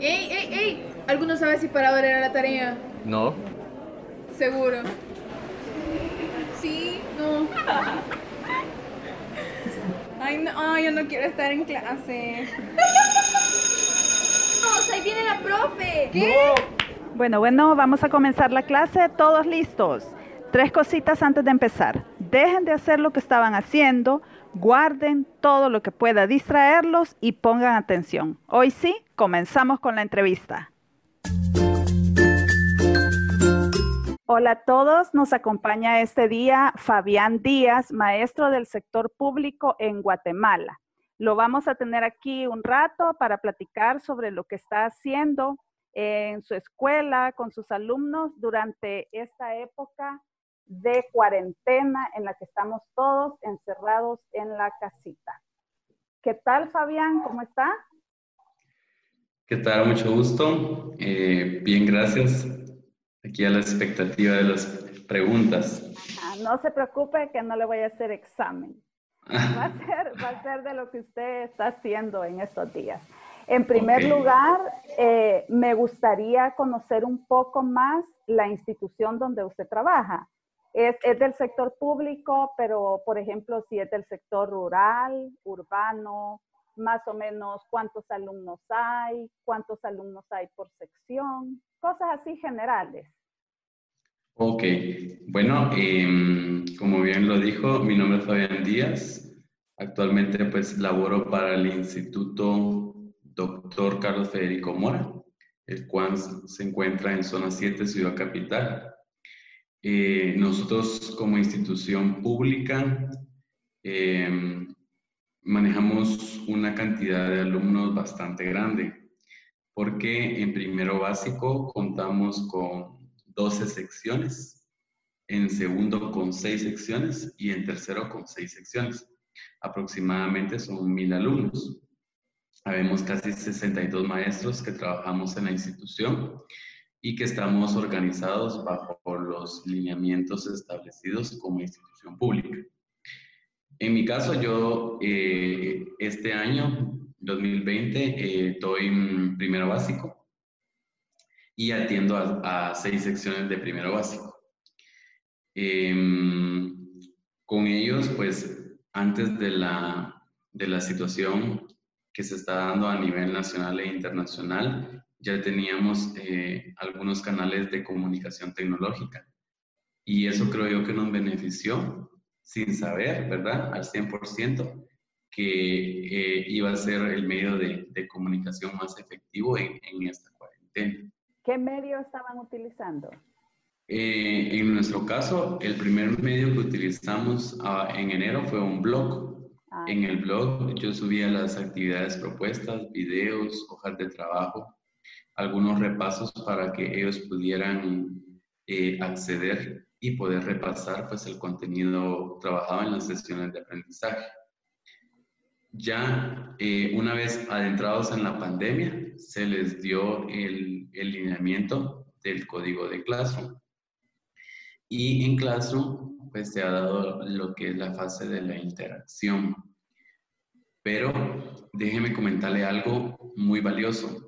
¡Ey, ey, ey! ¿Alguno sabe si para ahora era la tarea? No. Seguro. Sí, no. Ay, no, ay, yo no quiero estar en clase. ¡Vamos, ahí viene la profe! ¿Qué? Bueno, bueno, vamos a comenzar la clase. Todos listos. Tres cositas antes de empezar. Dejen de hacer lo que estaban haciendo, guarden todo lo que pueda distraerlos y pongan atención. Hoy sí, comenzamos con la entrevista. Hola a todos, nos acompaña este día Fabián Díaz, maestro del sector público en Guatemala. Lo vamos a tener aquí un rato para platicar sobre lo que está haciendo en su escuela con sus alumnos durante esta época de cuarentena en la que estamos todos encerrados en la casita. ¿Qué tal, Fabián? ¿Cómo está? ¿Qué tal? Mucho gusto. Eh, bien, gracias. Aquí a la expectativa de las preguntas. Ah, no se preocupe que no le voy a hacer examen. Va a, ser, va a ser de lo que usted está haciendo en estos días. En primer lugar, eh, me gustaría conocer un poco más la institución donde usted trabaja. Es, es, del sector público, pero por ejemplo, si es del sector rural, urbano, más o menos cuántos alumnos hay, cuántos alumnos hay por sección, cosas así generales. Ok, bueno, eh, como bien lo dijo, mi nombre es Fabián Díaz. Actualmente pues laboro para el Instituto Dr. Carlos Federico Mora, el cual se encuentra en zona 7, Ciudad Capital. Eh, nosotros como institución pública eh, manejamos una cantidad de alumnos bastante grande, porque en primero básico contamos con 12 secciones, en segundo con 6 secciones y en tercero con 6 secciones. Aproximadamente son mil alumnos. Habemos casi 62 maestros que trabajamos en la institución y que estamos organizados bajo los lineamientos establecidos como institución pública. En mi caso, yo eh, este año, 2020, eh, doy primero básico y atiendo a, seis secciones de primero básico. Em, con ellos, pues, antes de la, de la situación que se está dando a nivel nacional e internacional, ya teníamos eh, algunos canales de comunicación tecnológica. Y eso creo yo que nos benefició sin saber, ¿verdad? Al 100% que eh, iba a ser el medio de, de comunicación más efectivo en, en, esta cuarentena. ¿Qué medio estaban utilizando? Eh, en nuestro caso, el primer medio que utilizamos uh, en enero fue un blog Ah. En el blog yo subía las actividades propuestas, videos, hojas de trabajo, algunos repasos para que ellos pudieran eh, acceder y poder repasar pues, el contenido trabajado en las sesiones de aprendizaje. Ya eh, una vez adentrados en la pandemia, se les dio el, el lineamiento del código de Classroom. Y en Classroom pues se ha dado lo que es la fase de la interacción. Pero déjeme comentarle algo muy valioso.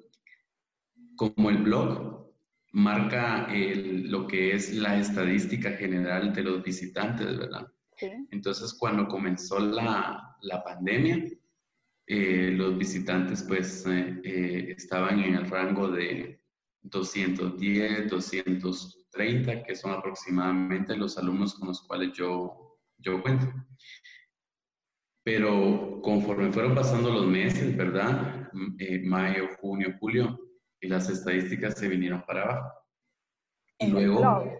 Como el blog marca lo que es la estadística general de los visitantes, ¿verdad? Entonces, cuando comenzó la, la pandemia, eh, los visitantes pues eh, eh, estaban en el rango de 210, 200 30, que son aproximadamente los alumnos con los cuales yo, yo cuento. Pero conforme fueron pasando los meses, ¿verdad? Eh, mayo, junio, julio, y las estadísticas se vinieron para abajo. Y en luego, el blog.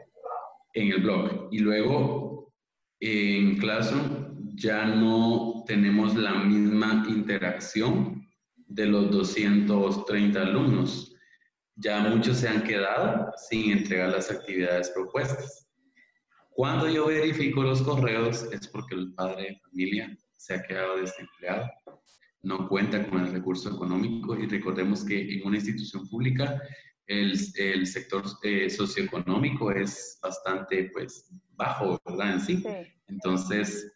en el blog. Y luego, en Classroom, ya no tenemos la misma interacción de los 230 alumnos ya muchos se han quedado sin entregar las actividades propuestas. Cuando yo verifico los correos es porque el padre de familia se ha quedado desempleado, no cuenta con el recurso económico y recordemos que en una institución pública el, el sector eh, socioeconómico es bastante pues bajo, ¿verdad? En sí. sí. Entonces,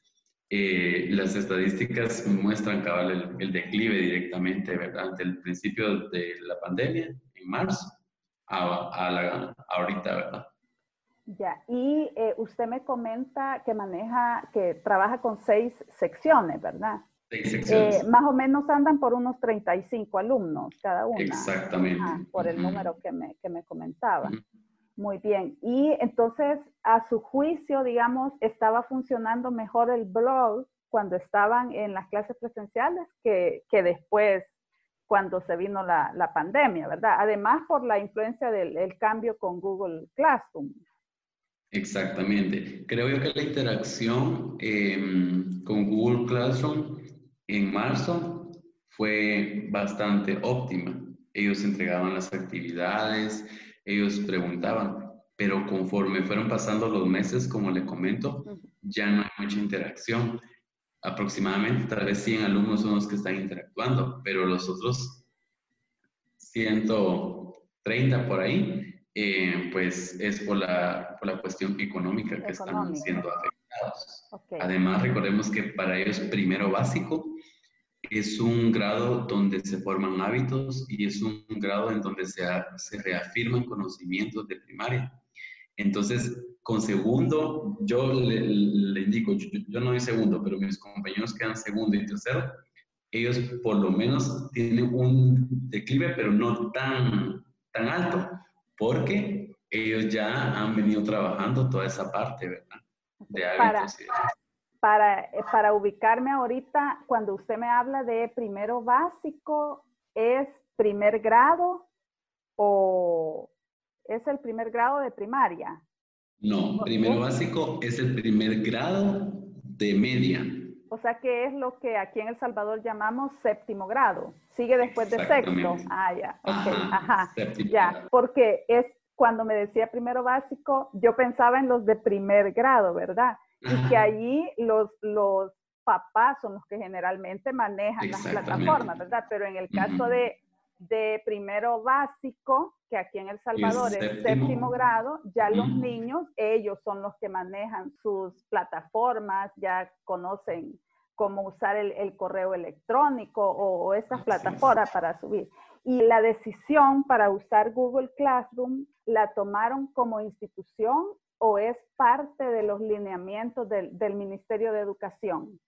eh, las estadísticas muestran cabal el, declive directamente, ¿verdad? Ante el principio de la pandemia, en marzo, a, a, la, ahorita, ¿verdad? Ya, y eh, usted me comenta que maneja, que trabaja con seis secciones, ¿verdad? Eh, más o menos andan por unos 35 alumnos cada una. Exactamente. por el número que me, que me comentaba. Muy bien. Y entonces, a su juicio, digamos, estaba funcionando mejor el blog cuando estaban en las clases presenciales que, que después cuando se vino la, la, pandemia, ¿verdad? Además por la influencia del cambio con Google Classroom. Exactamente. Creo yo que la interacción em, con Google Classroom en marzo fue bastante óptima. Ellos entregaban las actividades, ellos preguntaban, pero conforme fueron pasando los meses, como le comento, ya no hay mucha interacción. Aproximadamente tal vez 100 alumnos son los que están interactuando, pero los otros 130 por ahí eh, pues es por la, por la cuestión económica que están siendo afectados. Además, recordemos que para ellos primero básico es un grado donde se forman hábitos y es un grado en donde se, se reafirman conocimientos de primaria. Entonces, con segundo, yo le, indico, yo, no soy segundo, pero mis compañeros quedan segundo y tercero, ellos por lo menos tienen un declive, pero no tan, tan alto porque ellos ya han venido trabajando toda esa parte, ¿verdad? De hábitos para, eh, para, ubicarme ahorita, cuando usted me habla de primero básico, ¿es primer grado o es el primer grado de primaria? No, primero básico es el primer grado de media. O sea que es lo que aquí en El Salvador llamamos séptimo grado. Sigue después de sexto. Ah, ya. Ok. Ajá. Ya. Porque es cuando me decía primero básico, yo pensaba en los de primer grado, ¿verdad? Y que allí los, los papás son los que generalmente manejan las plataformas, ¿verdad? Pero en el caso de, de primero básico, que aquí en El Salvador es séptimo grado, ya los niños, ellos son los que manejan sus plataformas, ya conocen cómo usar el, correo electrónico o, o estas plataformas para subir. Y la decisión para usar Google Classroom la tomaron como institución o es parte de los lineamientos del, Ministerio de Educación.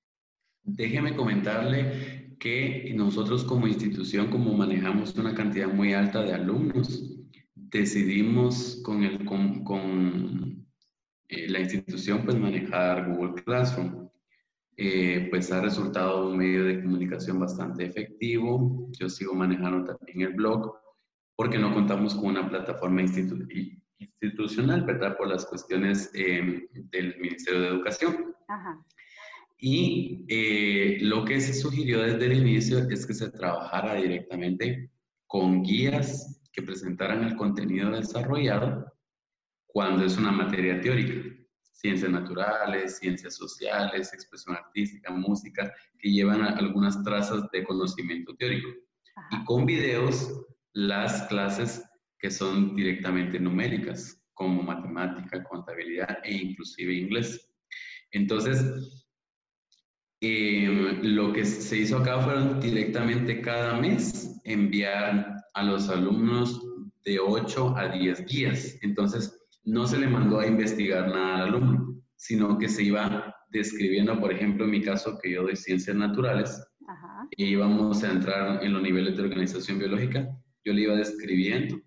Déjeme comentarle que nosotros como institución, como manejamos una cantidad muy alta de alumnos, decidimos con, el, eh, la institución pues manejar Google Classroom. Eh, pues ha resultado un medio de comunicación bastante efectivo. Yo sigo manejando también el blog porque no contamos con una plataforma institucional, ¿verdad? Por las cuestiones eh, del Ministerio de Educación. Ajá. Y eh, lo que se sugirió desde el inicio es que se trabajara directamente con guías que presentaran el contenido desarrollado cuando es una materia teórica ciencias naturales, ciencias sociales, expresión artística, música, que llevan algunas trazas de conocimiento teórico. Y con videos, las clases que son directamente numéricas, como matemática, contabilidad e inclusive inglés. Entonces, em, lo que se hizo acá fueron directamente cada mes enviar a los alumnos de 8 a 10 guías. Entonces, no se le mandó a investigar nada al alumno, sino que se iba describiendo, por ejemplo, en mi caso, que yo doy ciencias naturales, y íbamos a entrar en los niveles de organización biológica, yo le iba describiendo,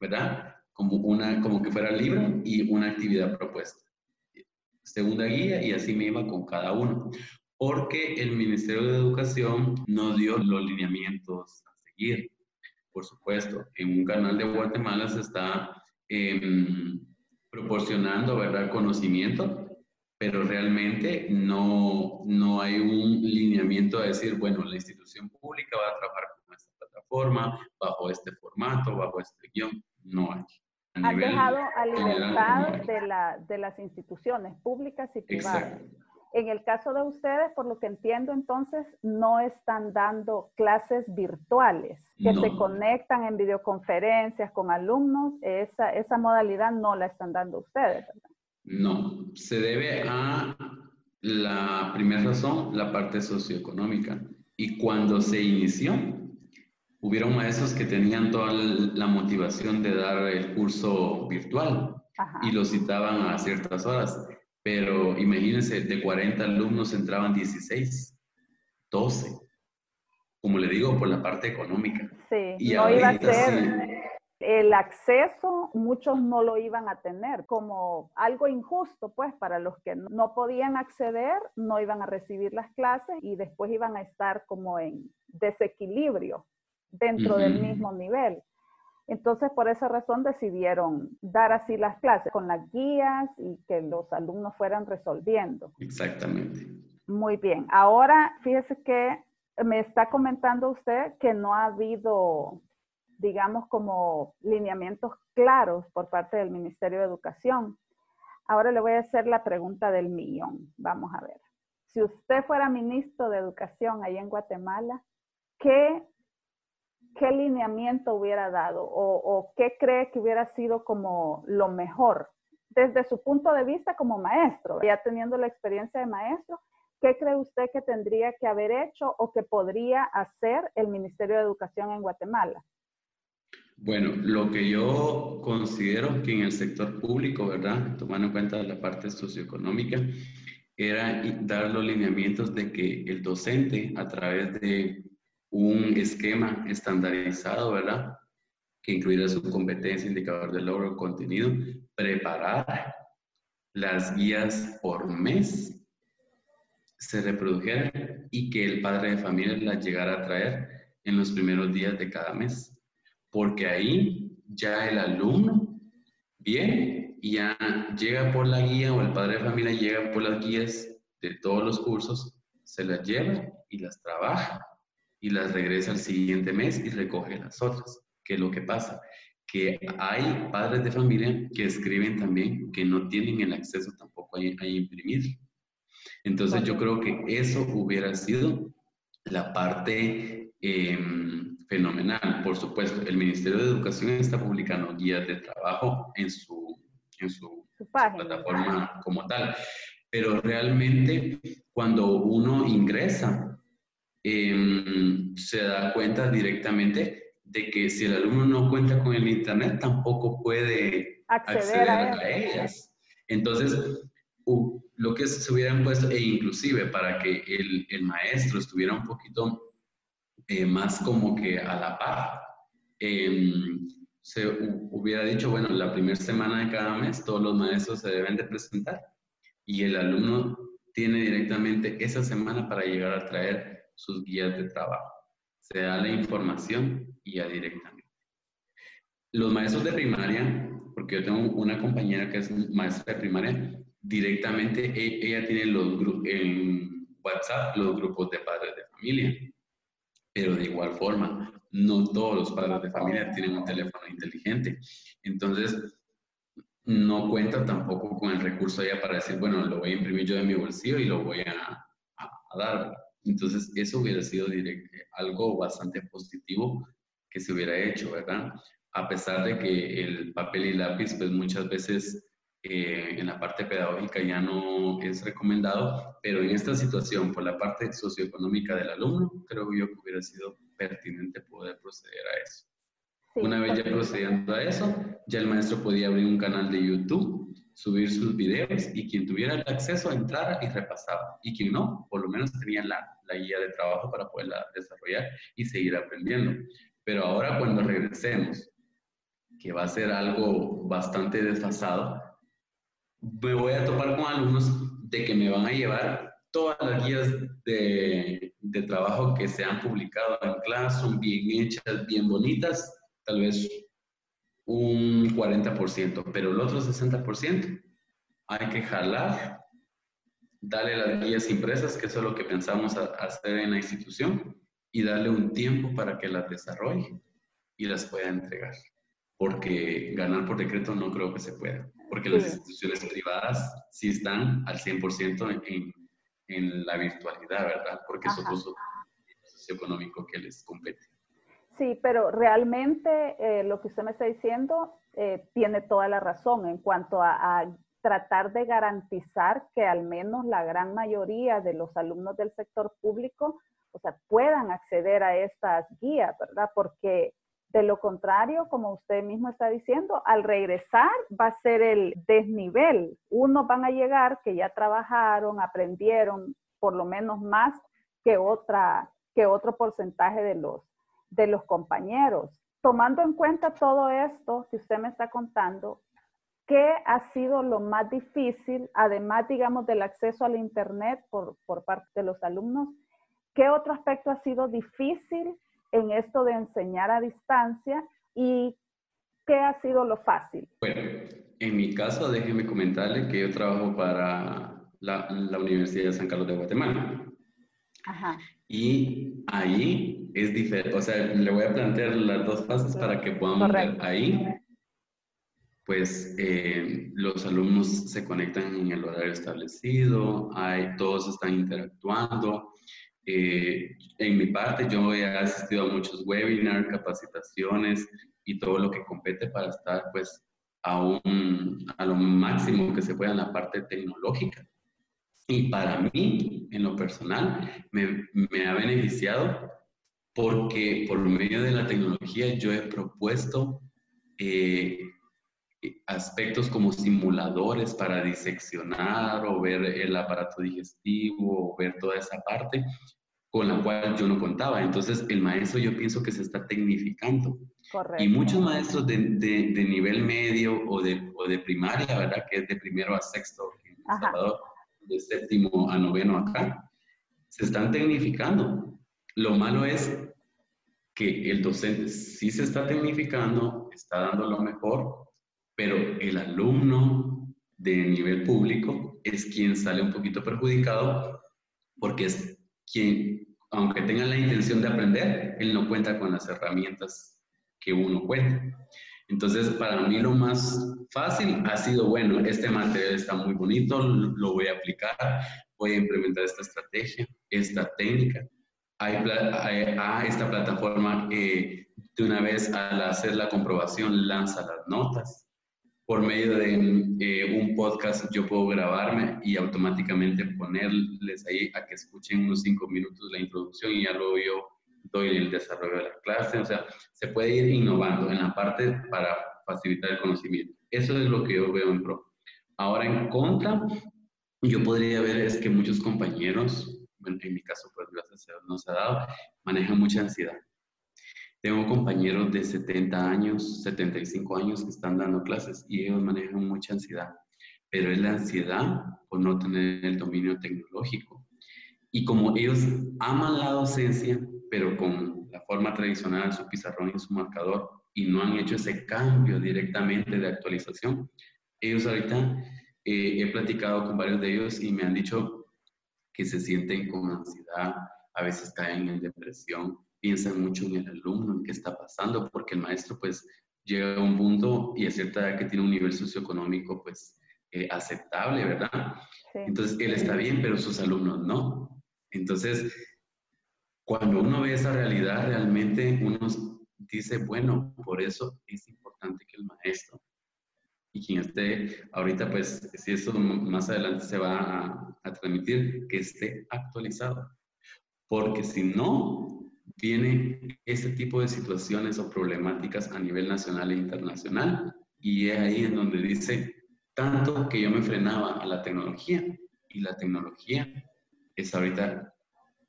¿verdad? Como, una, como que fuera libro y una actividad propuesta. Segunda guía y así me iba con cada uno. Porque el Ministerio de Educación nos dio los lineamientos a seguir. Por supuesto, en un canal de Guatemala se está Em, proporcionando, ¿verdad?, conocimiento, pero realmente no, no hay un lineamiento a decir, bueno, la institución pública va a trabajar con esta plataforma, bajo este formato, bajo este guion, no hay. Ha dejado a libertad de, la, de las instituciones públicas y privadas. En el caso de ustedes, por lo que entiendo, entonces no están dando clases virtuales que se conectan en videoconferencias con alumnos. Esa, esa modalidad no la están dando ustedes, ¿verdad? No, se debe a La primera razón, la parte socioeconómica. Y cuando se inició, hubieron maestros que tenían toda la motivación de dar el curso virtual y lo citaban a ciertas horas. Pero imagínense, de 40 alumnos entraban 16, 12. Como le digo, por la parte económica. Sí, no iba a ser el acceso, muchos no lo iban a tener como algo injusto, pues para los que no podían acceder, no iban a recibir las clases y después iban a estar como en desequilibrio dentro del mismo nivel. Entonces, por esa razón decidieron dar así las clases con las guías y que los alumnos fueran resolviendo. Exactamente. Muy bien. Ahora, fíjese que me está comentando usted que no ha habido digamos, como lineamientos claros por parte del Ministerio de Educación. Ahora le voy a hacer la pregunta del millón. Vamos a ver. Si usted fuera ministro de Educación ahí en Guatemala, ¿qué, qué lineamiento hubiera dado o, qué cree que hubiera sido como lo mejor desde su punto de vista como maestro, ya teniendo la experiencia de maestro, ¿qué cree usted que tendría que haber hecho o que podría hacer el Ministerio de Educación en Guatemala? Bueno, lo que yo considero que en el sector público, ¿verdad? Tomando en cuenta la parte socioeconómica, era dar los lineamientos de que el docente, a través de un esquema estandarizado, ¿verdad? Que incluyera su competencia, indicador de logro, contenido, preparar las guías por mes, se reprodujeran y que el padre de familia las llegara a traer en los primeros días de cada mes porque ahí ya el alumno viene y ya llega por la guía o el padre de familia llega por las guías de todos los cursos, se las lleva y las trabaja y las regresa al siguiente mes y recoge las otras. ¿Qué es lo que pasa? Que hay padres de familia que escriben también que no tienen el acceso tampoco a, a imprimir. Entonces yo creo que eso hubiera sido la parte em, fenomenal. Por supuesto, el Ministerio de Educación está publicando guías de trabajo en su, en su, plataforma como tal. Pero realmente cuando uno ingresa, em, se da cuenta directamente de que si el alumno no cuenta con el Internet, tampoco puede acceder, a, ellas. Entonces, lo que se hubieran puesto, e inclusive para que el, el maestro estuviera un poquito eh, más como que a la par. Em, se hubiera dicho, bueno, la primera semana de cada mes todos los maestros se deben de presentar y el alumno tiene directamente esa semana para llegar a traer sus guías de trabajo. Se da la información y ya directamente. Los maestros de primaria, porque yo tengo una compañera que es maestra de primaria, directamente e, ella tiene los en WhatsApp los grupos de padres de familia pero de igual forma, no todos los padres de familia tienen un teléfono inteligente. Entonces, no cuenta tampoco con el recurso ya para decir, bueno, lo voy a imprimir yo de mi bolsillo y lo voy a, a, dar. Entonces, eso hubiera sido algo bastante positivo que se hubiera hecho, ¿verdad? A pesar de que el papel y lápiz, pues muchas veces eh, en la parte pedagógica ya no es recomendado, pero en esta situación, por la parte socioeconómica del alumno, creo yo que hubiera sido pertinente poder proceder a eso. Una vez ya procediendo a eso, ya el maestro podía abrir un canal de YouTube, subir sus videos y quien tuviera el acceso entrara y repasaba. Y quien no, por lo menos tenía la, la guía de trabajo para poderla desarrollar y seguir aprendiendo. Pero ahora cuando regresemos, que va a ser algo bastante desfasado, me voy a topar con alumnos de que me van a llevar todas las guías de, trabajo que se han publicado en clase, son bien hechas, bien bonitas, tal vez un 40%, pero el otro 60% hay que jalar, darle las guías impresas, que eso es lo que pensamos hacer en la institución, y darle un tiempo para que las desarrolle y las pueda entregar. Porque ganar por decreto no creo que se pueda porque las instituciones privadas sí están al 100% en, en la virtualidad, ¿verdad? Porque es otro socioeconómico que les compete. Sí, pero realmente eh, lo que usted me está diciendo eh, tiene toda la razón en cuanto a, tratar de garantizar que al menos la gran mayoría de los alumnos del sector público, o sea, puedan acceder a estas guías, ¿verdad? Porque de lo contrario, como usted mismo está diciendo, al regresar va a ser el desnivel. Unos van a llegar que ya trabajaron, aprendieron por lo menos más que, otra, que otro porcentaje de los, de los compañeros. Tomando en cuenta todo esto que usted me está contando, ¿qué ha sido lo más difícil, además, digamos, del acceso al Internet por, por parte de los alumnos? ¿Qué otro aspecto ha sido difícil en esto de enseñar a distancia y qué ha sido lo fácil? Bueno, en mi caso, déjeme comentarle que yo trabajo para la, la Universidad de San Carlos de Guatemala. Ajá. Y ahí es diferente, o sea, le voy a plantear las dos fases para que podamos ver ahí pues eh, los alumnos se conectan en el horario establecido, hay, todos están interactuando. Eh, en mi parte, yo he asistido a muchos webinars, capacitaciones y todo lo que compete para estar pues a, un, a lo máximo que se pueda en la parte tecnológica. Y para mí, en lo personal, me, me ha beneficiado porque por medio de la tecnología yo he propuesto eh, aspectos como simuladores para diseccionar o ver el aparato digestivo o ver toda esa parte con la cual yo no contaba. Entonces, el maestro yo pienso que se está tecnificando. Correcto. Y muchos maestros de, de, nivel medio o de, o de, primaria, ¿verdad? Que es de primero a sexto en Salvador, de séptimo a noveno acá, se están tecnificando. Lo malo es que el docente sí se está tecnificando, está dando lo mejor, pero el alumno de nivel público es quien sale un poquito perjudicado porque es quien, aunque tenga la intención de aprender, él no cuenta con las herramientas que uno cuenta. Entonces, para mí lo más fácil ha sido, bueno, este material está muy bonito, lo voy a aplicar, voy a implementar esta estrategia, esta técnica. Hay, a esta plataforma que de una vez al hacer la comprobación lanza las notas por medio de eh, un podcast yo puedo grabarme y automáticamente ponerles ahí a que escuchen unos cinco minutos la introducción y ya luego yo doy el desarrollo de la clase. O sea, se puede ir innovando en la parte para facilitar el conocimiento. Eso es lo que yo veo en pro. Ahora en contra, yo podría ver es que muchos compañeros, en mi caso pues gracias a Dios no se ha dado, manejan mucha ansiedad. Tengo compañeros de 70 años, 75 años que están dando clases y ellos manejan mucha ansiedad, pero es la ansiedad por no tener el dominio tecnológico. Y como ellos aman la docencia, pero con la forma tradicional, su pizarrón y su marcador, y no han hecho ese cambio directamente de actualización, ellos ahorita eh, he platicado con varios de ellos y me han dicho que se sienten con ansiedad, a veces caen en depresión, piensan mucho en el alumno, en qué está pasando, porque el maestro pues llega a un punto y a cierta edad que tiene un nivel socioeconómico pues eh, aceptable, ¿verdad? Entonces él está bien, pero sus alumnos no. Entonces, cuando uno ve esa realidad, realmente uno dice, bueno, por eso es importante que el maestro y quien esté ahorita, pues, si esto más adelante se va a, a transmitir, que esté actualizado. Porque si no, viene este tipo de situaciones o problemáticas a nivel nacional e internacional y es ahí en donde dice tanto que yo me frenaba a la tecnología y la tecnología es ahorita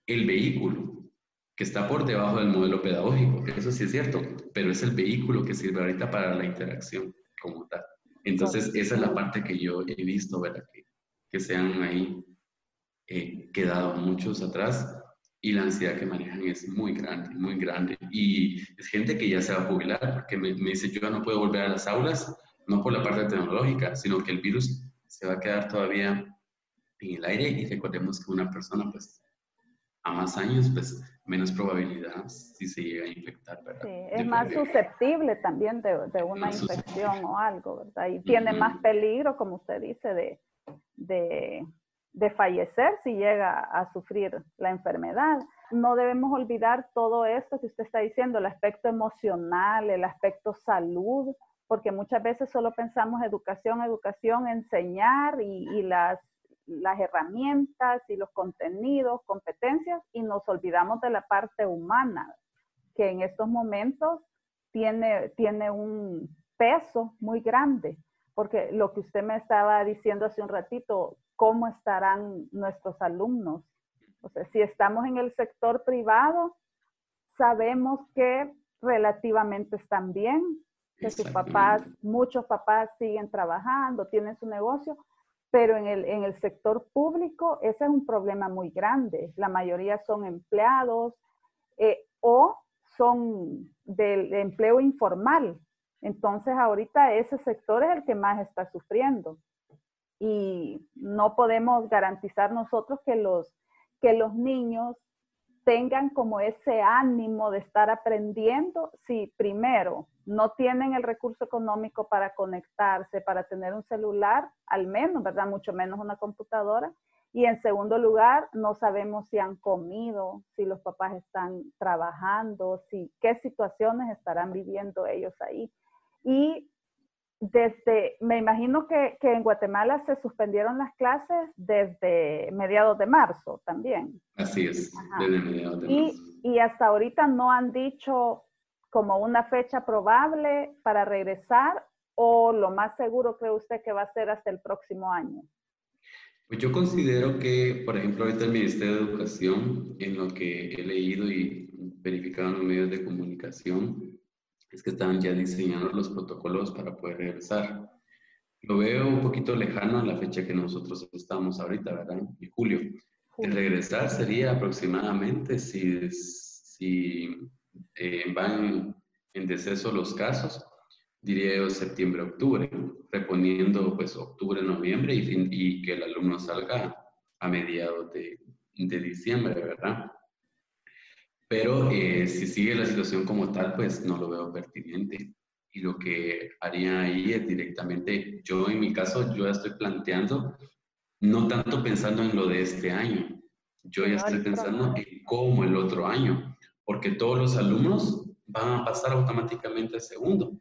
el vehículo que está por debajo del modelo pedagógico, eso sí es cierto, pero es el vehículo que sirve ahorita para la interacción como tal. Entonces, esa es la parte que yo he visto, ¿verdad? Que, que se han ahí eh, quedado muchos atrás y la ansiedad que manejan es muy grande, muy grande. Y es gente que ya se va a jubilar porque me, dice, yo no puedo volver a las aulas, no por la parte tecnológica, sino que el virus se va a quedar todavía en el aire y recordemos que una persona, pues, a más años, pues, menos probabilidad si se llega a infectar, ¿verdad? Sí, es más susceptible también de, de una infección o algo, ¿verdad? Y tiene más peligro, como usted dice, de, de de fallecer si llega a sufrir la enfermedad. No debemos olvidar todo esto que usted está diciendo, el aspecto emocional, el aspecto salud, porque muchas veces solo pensamos educación, educación, enseñar y, las, las herramientas y los contenidos, competencias, y nos olvidamos de la parte humana, que en estos momentos tiene, tiene un peso muy grande, porque lo que usted me estaba diciendo hace un ratito, ¿cómo estarán nuestros alumnos? O sea, si estamos en el sector privado, sabemos que relativamente están bien, que sus papás, muchos papás siguen trabajando, tienen su negocio, pero en el, en el sector público ese es un problema muy grande. La mayoría son empleados eh, o son del empleo informal. Entonces ahorita ese sector es el que más está sufriendo y no podemos garantizar nosotros que los, que los niños tengan como ese ánimo de estar aprendiendo si primero no tienen el recurso económico para conectarse, para tener un celular, al menos, ¿verdad? Mucho menos una computadora. Y en segundo lugar, no sabemos si han comido, si los papás están trabajando, si qué situaciones estarán viviendo ellos ahí. Y desde, me imagino que, en Guatemala se suspendieron las clases desde mediados de marzo también. Así es, desde mediados de marzo. Y hasta ahorita no han dicho como una fecha probable para regresar o lo más seguro cree usted que va a ser hasta el próximo año? Pues yo considero que, por ejemplo, ahorita el Ministerio de Educación, en lo que he leído y verificado en los medios de comunicación, es que están ya diseñando los protocolos para poder regresar. Lo veo un poquito lejano a la fecha que nosotros estamos ahorita, ¿verdad? En julio. El regresar sería aproximadamente, si, si eh, van en deceso los casos, diría yo septiembre, octubre, reponiendo pues octubre, noviembre y, y que el alumno salga a mediados de, de diciembre, ¿verdad? Pero eh, si sigue la situación como tal, pues no lo veo pertinente. Y lo que haría ahí es directamente, yo en mi caso, yo ya estoy planteando, no tanto pensando en lo de este año, yo ya estoy pensando en cómo el otro año, porque todos los alumnos van a pasar automáticamente al segundo.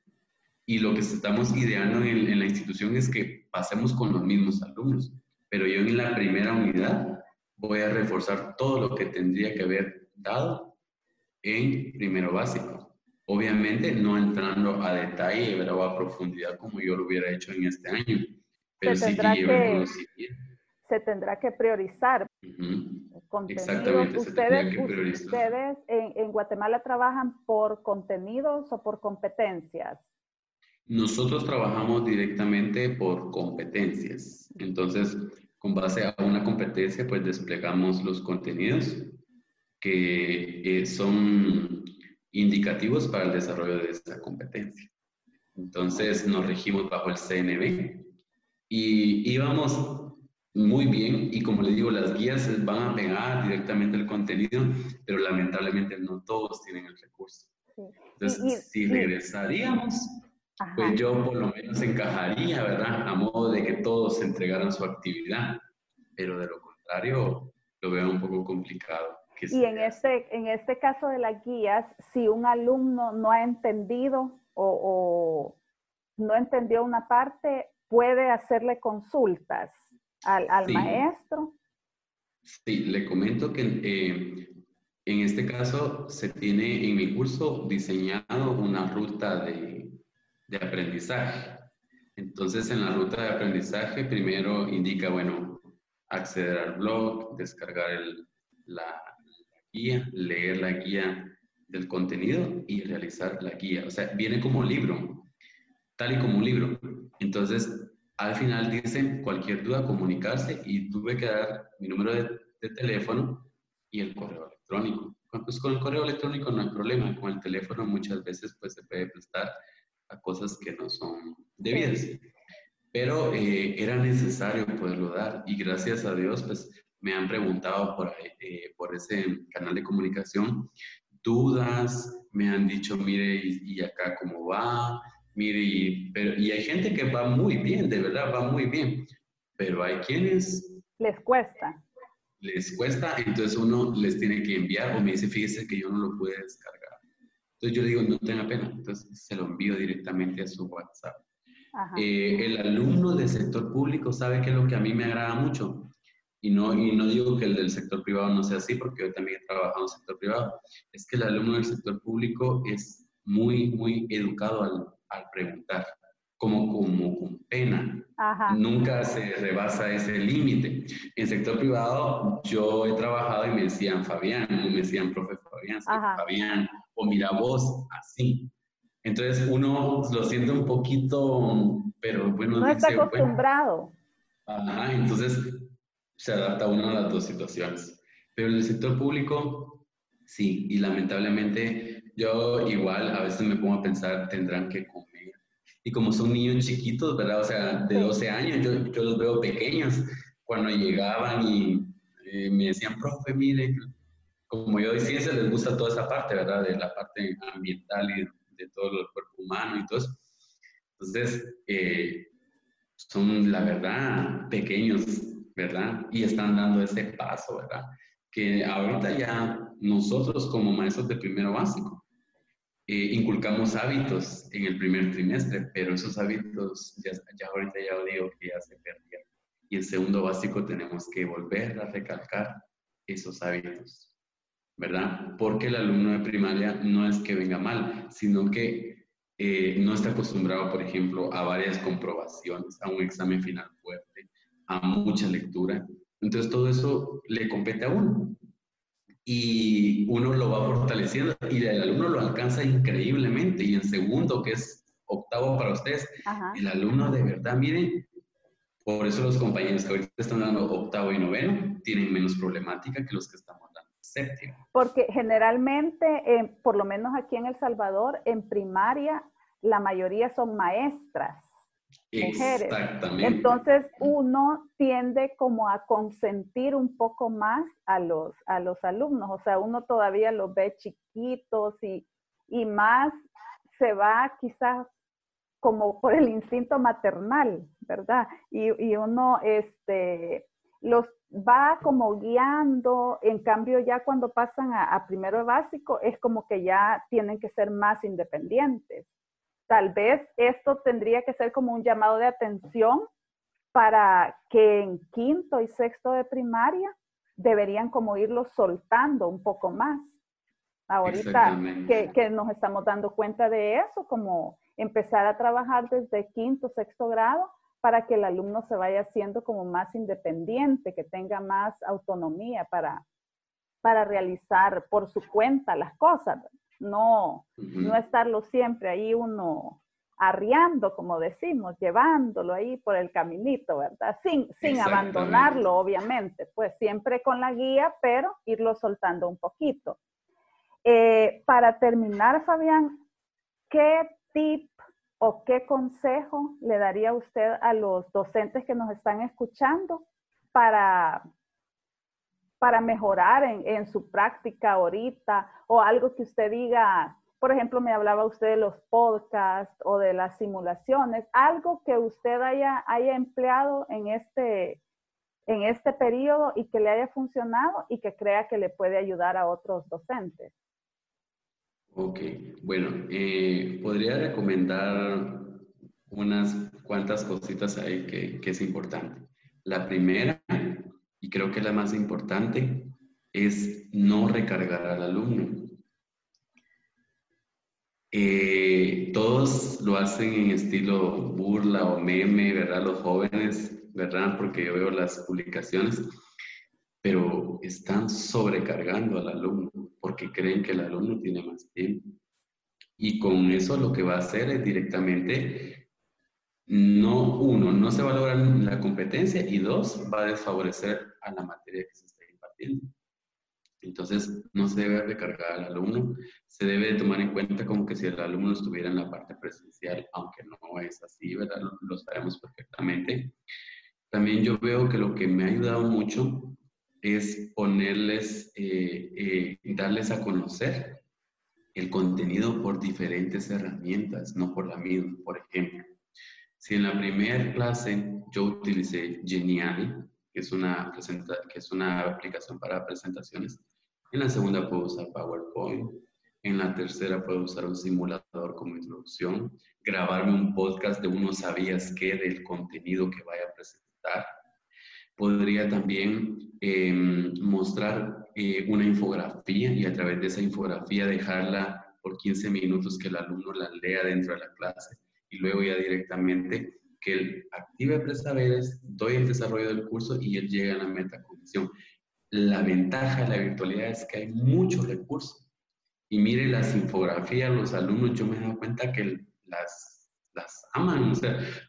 Y lo que estamos ideando en, en la institución es que pasemos con los mismos alumnos, pero yo en la primera unidad voy a reforzar todo lo que tendría que haber dado en primero básico. Obviamente no entrando a detalle o a profundidad como yo lo hubiera hecho en este año, pero se sí que, Se tendrá que priorizar. Exactamente, ustedes, ¿Ustedes en, en Guatemala trabajan por contenidos o por competencias? Nosotros trabajamos directamente por competencias. Entonces, con base a una competencia, pues desplegamos los contenidos que eh, son indicativos para el desarrollo de esta competencia. Entonces nos regimos bajo el CNB y íbamos muy bien y como les digo, las guías van a pegar directamente el contenido, pero lamentablemente no todos tienen el recurso. Entonces, si regresaríamos, pues yo por lo menos encajaría, ¿verdad? A modo de que todos entregaran su actividad, pero de lo contrario lo veo un poco complicado. Y en este, en este caso de las guías, si un alumno no ha entendido o, no entendió una parte, puede hacerle consultas al, maestro. Sí, le comento que eh, en este caso se tiene en mi curso diseñado una ruta de, de aprendizaje. Entonces, en la ruta de aprendizaje, primero indica, bueno, acceder al blog, descargar el, la, guía, leer la guía del contenido y realizar la guía. O sea, viene como libro, tal y como un libro. Entonces, al final dice cualquier duda, comunicarse y tuve que dar mi número de, teléfono y el correo electrónico. Pues con el correo electrónico no hay problema, con el teléfono muchas veces pues se puede prestar a cosas que no son debidas. Pero eh, era necesario poderlo dar y gracias a Dios pues me han preguntado por, eh, por ese canal de comunicación dudas, me han dicho, mire, y, acá cómo va, mire, y, pero, y hay gente que va muy bien, de verdad, va muy bien, pero hay quienes... Les cuesta. Les cuesta, entonces uno les tiene que enviar o me dice, fíjese que yo no lo pude descargar. Entonces yo le digo, no tenga pena. Entonces se lo envío directamente a su WhatsApp. Eh, el alumno del sector público sabe que es lo que a mí me agrada mucho. Y no, y no digo que el del sector privado no sea así, porque yo también he trabajado en el sector privado. Es que el alumno del sector público es muy, muy educado al, al preguntar, como, como con pena. Nunca se rebasa ese límite. En el sector privado yo he trabajado y me decían Fabián, me decían profe Fabián, Fabián, o mira vos, así. Entonces uno lo siente un poquito, pero bueno. No está acostumbrado. ajá, entonces se adapta uno a las dos situaciones. Pero en el sector público, sí, y lamentablemente yo igual a veces me pongo a pensar, tendrán que comer. Y como son niños chiquitos, ¿verdad? O sea, de 12 años, yo, yo los veo pequeños. Cuando llegaban y eh, me decían, profe, mire, como yo decía, se les gusta toda esa parte, ¿verdad? De la parte ambiental y de todo el cuerpo humano y todo eso. Entonces, eh, son, la verdad, pequeños, ¿verdad? Y están dando ese paso, ¿verdad? Que ahorita ya nosotros como maestros de primero básico eh, inculcamos hábitos en el primer trimestre, pero esos hábitos ya, ahorita ya digo que ya se perdieron. Y en segundo básico tenemos que volver a recalcar esos hábitos. ¿verdad? Porque el alumno de primaria no es que venga mal, sino que eh, no está acostumbrado, por ejemplo, a varias comprobaciones, a un examen final a mucha lectura. Entonces todo eso le compete a uno. Y uno lo va fortaleciendo y el alumno lo alcanza increíblemente. Y en segundo, que es octavo para ustedes, el alumno de verdad, miren, por eso los compañeros que ahorita están dando octavo y noveno tienen menos problemática que los que estamos porque generalmente, eh, por lo menos aquí en El Salvador, en primaria, la mayoría son maestras. Mujeres. Exactamente. Entonces uno tiende como a consentir un poco más a los, a los alumnos, o sea, uno todavía los ve chiquitos y, y más se va quizás como por el instinto maternal, ¿verdad? Y, y uno este, los va como guiando, en cambio ya cuando pasan a, primero básico es como que ya tienen que ser más independientes. Tal vez esto tendría que ser como un llamado de atención para que en quinto y sexto de primaria deberían como irlos soltando un poco más. Ahorita que, que, nos estamos dando cuenta de eso, como empezar a trabajar desde quinto, sexto grado, para que el alumno se vaya haciendo como más independiente, que tenga más autonomía para, para realizar por su cuenta las cosas. No, no estarlo siempre ahí uno arriando, como decimos, llevándolo ahí por el caminito, ¿verdad? Sin, sin abandonarlo, obviamente, pues siempre con la guía, pero irlo soltando un poquito. Eh, para terminar, Fabián, ¿qué tip o qué consejo le daría usted a los docentes que nos están escuchando para, para mejorar en, su práctica ahorita o algo que usted diga, por ejemplo, me hablaba usted de los podcasts o de las simulaciones, algo que usted haya, haya empleado en este, en este periodo y que le haya funcionado y que crea que le puede ayudar a otros docentes. Ok, bueno, eh, podría recomendar unas cuantas cositas ahí que, que, es importante. La primera, y creo que la más importante, es no recargar al alumno. Eh, todos lo hacen en estilo burla o meme, ¿verdad? Los jóvenes, ¿verdad? Porque yo veo las publicaciones pero están sobrecargando al alumno porque creen que el alumno tiene más tiempo. Y con eso lo que va a hacer es directamente, no, uno, no se va a lograr la competencia y dos, va a desfavorecer a la materia que se está impartiendo. Entonces, no se debe recargar al alumno, se debe tomar en cuenta como que si el alumno estuviera en la parte presencial, aunque no es así, ¿verdad? Lo, lo sabemos perfectamente. También yo veo que lo que me ha ayudado mucho es ponerles, eh, eh, darles a conocer el contenido por diferentes herramientas, no por la misma. Por ejemplo, si en la primera clase yo utilicé Genial, que es una, que es una aplicación para presentaciones, en la segunda puedo usar PowerPoint, En la tercera puedo usar un simulador como introducción, grabarme un podcast de uno sabías qué del contenido que vaya a presentar. Podría también em, mostrar eh, una infografía y a través de esa infografía dejarla por 15 minutos que el alumno la lea dentro de la clase y luego ya directamente que él active presaberes, doy el desarrollo del curso y él llega a la metacognición. La ventaja de la virtualidad es que hay muchos recursos. Y mire las infografías, los alumnos, yo me he dado cuenta que las, las aman.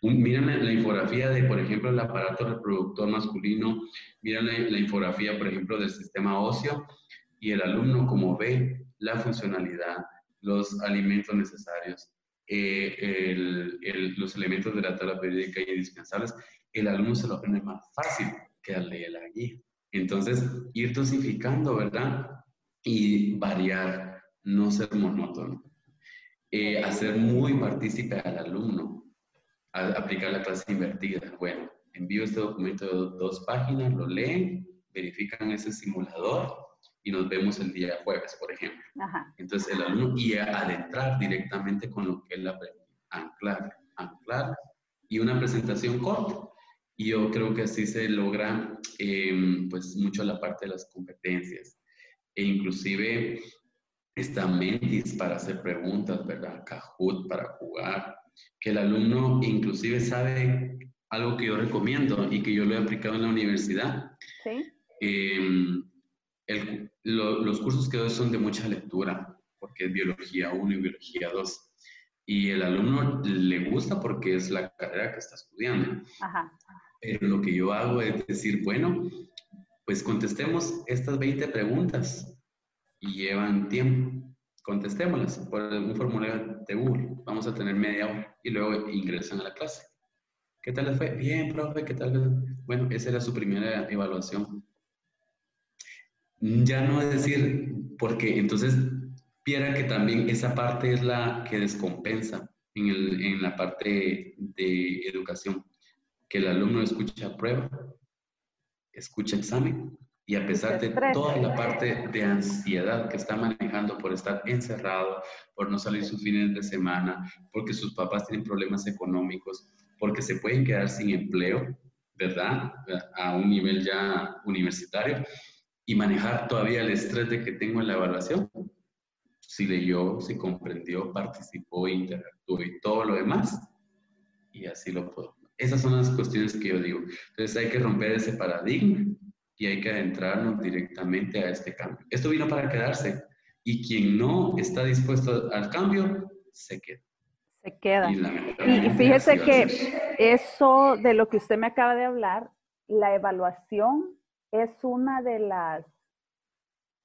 O miren la, infografía de, por ejemplo, el aparato reproductor masculino, miren la, la infografía, por ejemplo, del sistema óseo, y el alumno como ve la funcionalidad, los alimentos necesarios, eh, los elementos de la tabla periódica indispensables, el alumno se lo aprende más fácil que al leer la guía. Entonces, ir dosificando, ¿verdad? Y variar, no ser monótono. Eh, hacer muy partícipe al alumno, aplicar la clase invertida. Bueno, envío este documento de dos páginas, lo leen, verifican ese simulador y nos vemos el día jueves, por ejemplo. Entonces el alumno y adentrar directamente con lo que él aprende, anclar, anclar y una presentación corta. Y yo creo que así se logra em, pues mucho la parte de las competencias e inclusive está Mentis para hacer preguntas, ¿verdad? Kahoot para jugar, que el alumno inclusive sabe algo que yo recomiendo y que yo lo he aplicado en la universidad. Sí. Em, los cursos que doy son de mucha lectura, porque es biología 1 y biología 2. Y el alumno le gusta porque es la carrera que está estudiando. Pero lo que yo hago es decir, bueno, pues contestemos estas 20 preguntas y llevan tiempo. Contestémoslas por un formulario de Google. Vamos a tener media hora y luego ingresan a la clase. ¿Qué tal les fue? Bien, profe, ¿qué tal? Bueno, esa era su primera evaluación ya no es decir, porque entonces piera que también esa parte es la que descompensa en, el, en la parte de educación, que el alumno escucha prueba, escucha examen y a pesar de toda la parte de ansiedad que está manejando por estar encerrado, por no salir sus fines de semana, porque sus papás tienen problemas económicos, porque se pueden quedar sin empleo, ¿verdad? A un nivel ya universitario y manejar todavía el estrés de que tengo en la evaluación. Si leyó, si comprendió, participó, interactuó y todo lo demás. Y así lo puedo. Esas son las cuestiones que yo digo. Entonces hay que romper ese paradigma y hay que adentrarnos directamente a este cambio. Esto vino para quedarse y quien no está dispuesto al cambio, se queda. Se queda. y fíjese que eso de lo que usted me acaba de hablar, la evaluación es una de las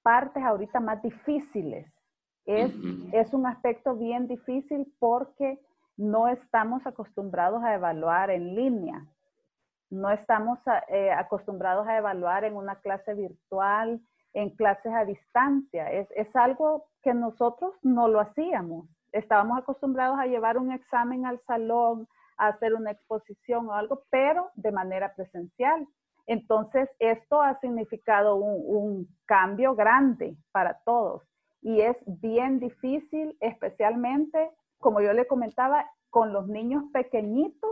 partes ahorita más difíciles. Es, es un aspecto bien difícil porque no estamos acostumbrados a evaluar en línea. No estamos eh, acostumbrados a evaluar en una clase virtual, en clases a distancia. Es, es algo que nosotros no lo hacíamos. Estábamos acostumbrados a llevar un examen al salón, a hacer una exposición o algo, pero de manera presencial. Entonces, esto ha significado un, cambio grande para todos y es bien difícil, especialmente, como yo le comentaba, con los niños pequeñitos.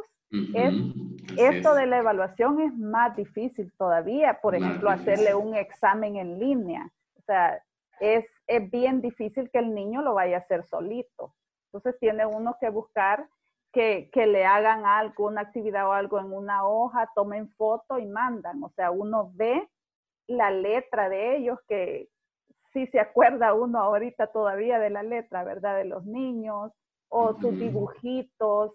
esto de la evaluación es más difícil todavía, por ejemplo, hacerle un examen en línea. O sea, es, es bien difícil que el niño lo vaya a hacer solito. Entonces tiene uno que buscar que, le hagan algo, una actividad o algo en una hoja, tomen foto y mandan. O sea, uno ve la letra de ellos, que si se acuerda uno ahorita todavía de la letra, ¿verdad? De los niños o sus dibujitos.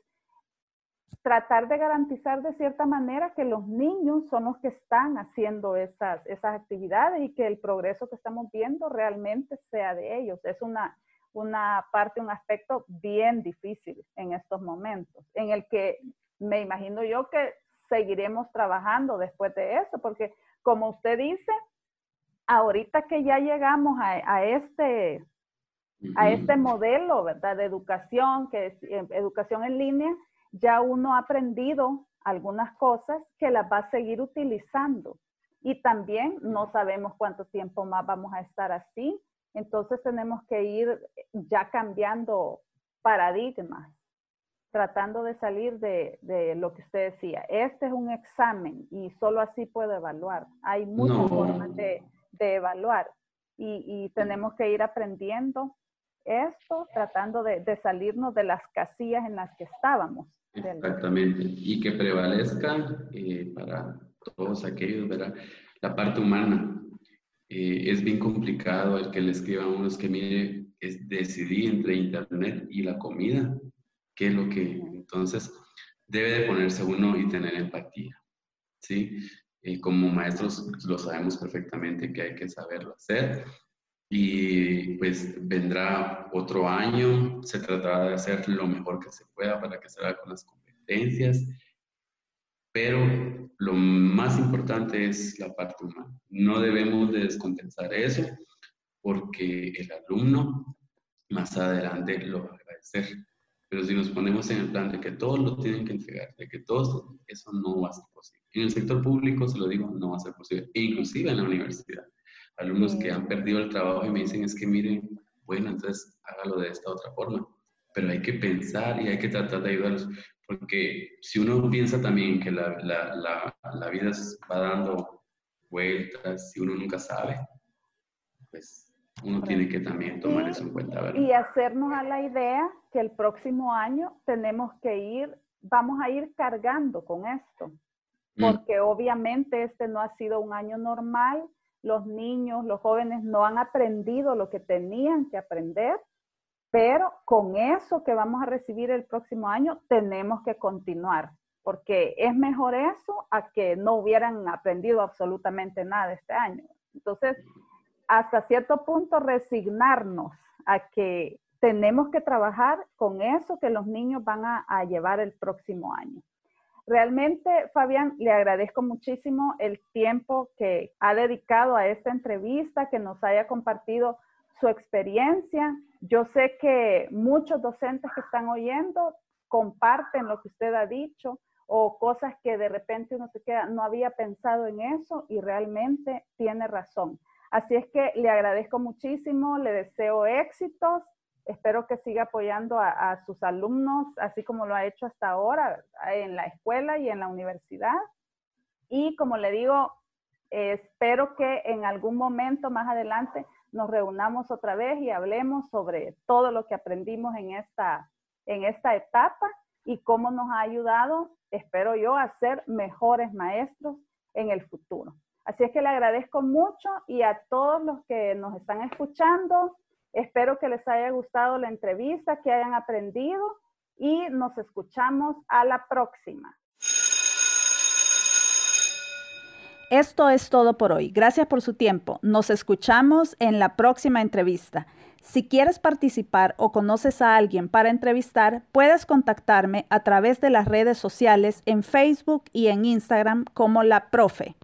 Tratar de garantizar de cierta manera que los niños son los que están haciendo esas, esas actividades y que el progreso que estamos viendo realmente sea de ellos. Es una, una parte, un aspecto bien difícil en estos momentos, en el que me imagino yo que seguiremos trabajando después de eso, porque como usted dice, ahorita que ya llegamos a, este, a este modelo, ¿verdad? De educación, que es eh, educación en línea, ya uno ha aprendido algunas cosas que las va a seguir utilizando. Y también no sabemos cuánto tiempo más vamos a estar así Entonces tenemos que ir ya cambiando paradigmas, tratando de salir de, lo que usted decía. Este es un examen y solo así puedo evaluar. Hay muchas formas de, evaluar y, tenemos que ir aprendiendo esto, tratando de, salirnos de las casillas en las que estábamos. Exactamente, y que prevalezca eh, para todos aquellos, ¿verdad? La parte humana. Eh, es bien complicado el que le escriban a unos que, mire, es decidir entre internet y la comida, qué es lo que, entonces, debe de ponerse uno y tener empatía, ¿sí? Eh, como maestros lo sabemos perfectamente que hay que saberlo hacer. Y pues vendrá otro año, se tratará de hacer lo mejor que se pueda para que se haga con las competencias, pero lo más importante es la parte humana. No debemos de descompensar eso porque el alumno más adelante lo va a agradecer. Pero si nos ponemos en el plan de que todos lo tienen que entregar, de que todos, eso no va a ser posible. En el sector público, se lo digo, no va a ser posible. E inclusive en la universidad alumnos que han perdido el trabajo y me dicen, es que miren, bueno, entonces hágalo de esta otra forma. Pero hay que pensar y hay que tratar de ayudarlos, porque si uno piensa también que la, la, la, la vida va dando vueltas, si uno nunca sabe, pues uno tiene que también tomar eso en cuenta. ¿verdad? Y hacernos a la idea que el próximo año tenemos que ir, vamos a ir cargando con esto, mm. porque obviamente este no ha sido un año normal, los niños, los jóvenes no han aprendido lo que tenían que aprender, pero con eso que vamos a recibir el próximo año tenemos que continuar, porque es mejor eso a que no hubieran aprendido absolutamente nada este año. Entonces, hasta cierto punto resignarnos a que tenemos que trabajar con eso que los niños van a, a llevar el próximo año. Realmente, Fabián, le agradezco muchísimo el tiempo que ha dedicado a esta entrevista, que nos haya compartido su experiencia. Yo sé que muchos docentes que están oyendo comparten lo que usted ha dicho o cosas que de repente uno se queda, no había pensado en eso y realmente tiene razón. Así es que le agradezco muchísimo, le deseo éxitos Espero que siga apoyando a, sus alumnos, así como lo ha hecho hasta ahora en la escuela y en la universidad. Y como le digo, espero que en algún momento más adelante nos reunamos otra vez y hablemos sobre todo lo que aprendimos en esta, en esta etapa y cómo nos ha ayudado, espero yo, a ser mejores maestros en el futuro. Así es que le agradezco mucho y a todos los que nos están escuchando, Espero que les haya gustado la entrevista, que hayan aprendido y nos escuchamos a la próxima. Esto es todo por hoy. Gracias por su tiempo. Nos escuchamos en la próxima entrevista. Si quieres participar o conoces a alguien para entrevistar, puedes contactarme a través de las redes sociales en Facebook y en Instagram como la profe.